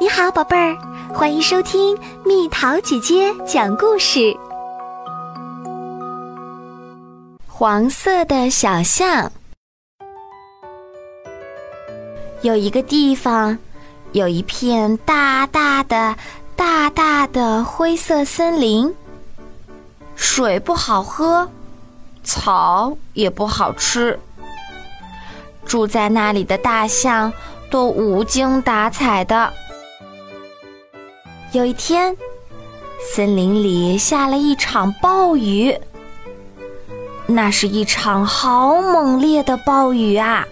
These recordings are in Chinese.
你好，宝贝儿，欢迎收听蜜桃姐姐讲故事。黄色的小象，有一个地方，有一片大大的、大大的灰色森林，水不好喝，草也不好吃。住在那里的大象都无精打采的。有一天，森林里下了一场暴雨。那是一场好猛烈的暴雨啊！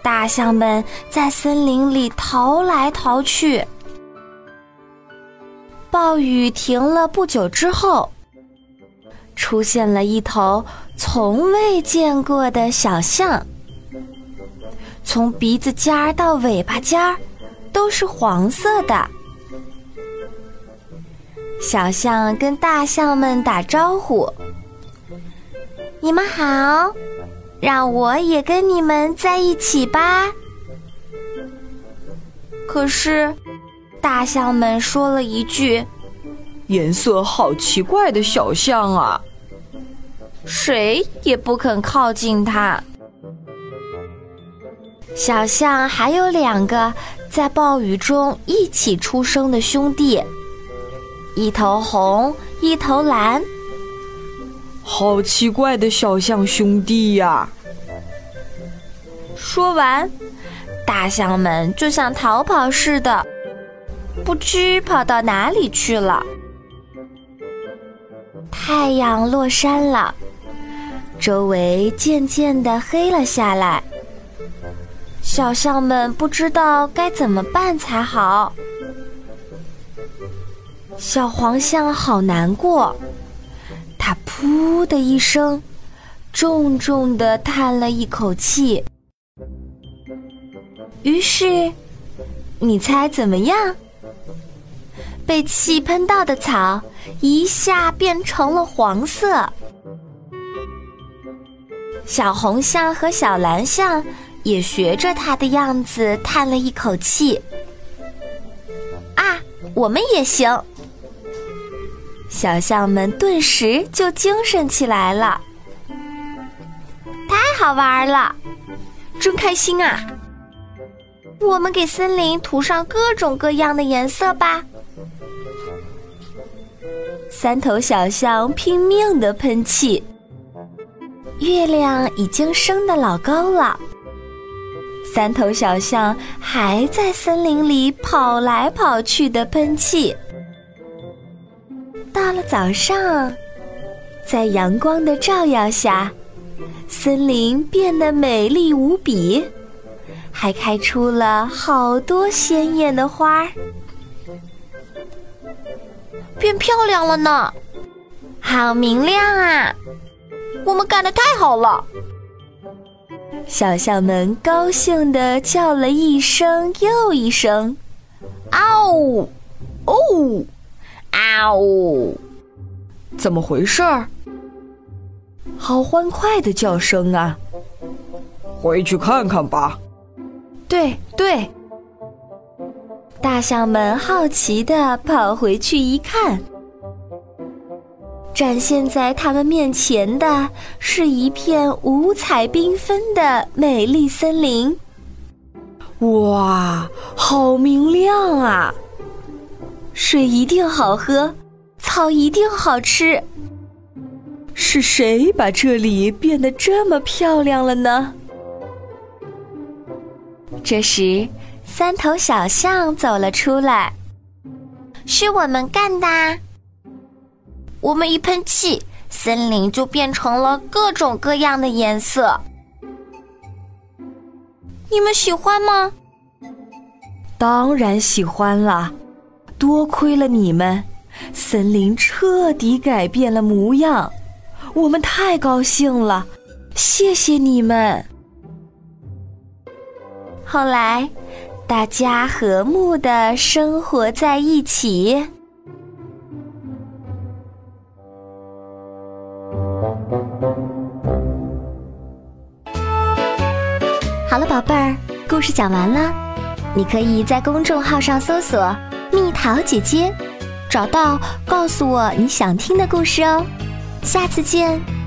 大象们在森林里逃来逃去。暴雨停了不久之后，出现了一头从未见过的小象，从鼻子尖儿到尾巴尖儿都是黄色的。小象跟大象们打招呼：“你们好，让我也跟你们在一起吧。”可是，大象们说了一句：“颜色好奇怪的小象啊！”谁也不肯靠近它。小象还有两个在暴雨中一起出生的兄弟。一头红，一头蓝，好奇怪的小象兄弟呀！说完，大象们就像逃跑似的，不知跑到哪里去了。太阳落山了，周围渐渐的黑了下来。小象们不知道该怎么办才好。小黄象好难过，它噗的一声，重重的叹了一口气。于是，你猜怎么样？被气喷到的草一下变成了黄色。小红象和小蓝象也学着它的样子叹了一口气。啊，我们也行！小象们顿时就精神起来了，太好玩了，真开心啊！我们给森林涂上各种各样的颜色吧。三头小象拼命的喷气，月亮已经升得老高了，三头小象还在森林里跑来跑去的喷气。到了早上，在阳光的照耀下，森林变得美丽无比，还开出了好多鲜艳的花儿，变漂亮了呢，好明亮啊！我们干的太好了！小象们高兴地叫了一声又一声，嗷，哦！啊呜！怎么回事儿？好欢快的叫声啊！回去看看吧。对对，大象们好奇的跑回去一看，展现在他们面前的是一片五彩缤纷的美丽森林。哇，好明亮啊！水一定好喝，草一定好吃。是谁把这里变得这么漂亮了呢？这时，三头小象走了出来。是我们干的。我们一喷气，森林就变成了各种各样的颜色。你们喜欢吗？当然喜欢了。多亏了你们，森林彻底改变了模样，我们太高兴了，谢谢你们。后来，大家和睦的生活在一起。好了，宝贝儿，故事讲完了。你可以在公众号上搜索“蜜桃姐姐”，找到告诉我你想听的故事哦。下次见。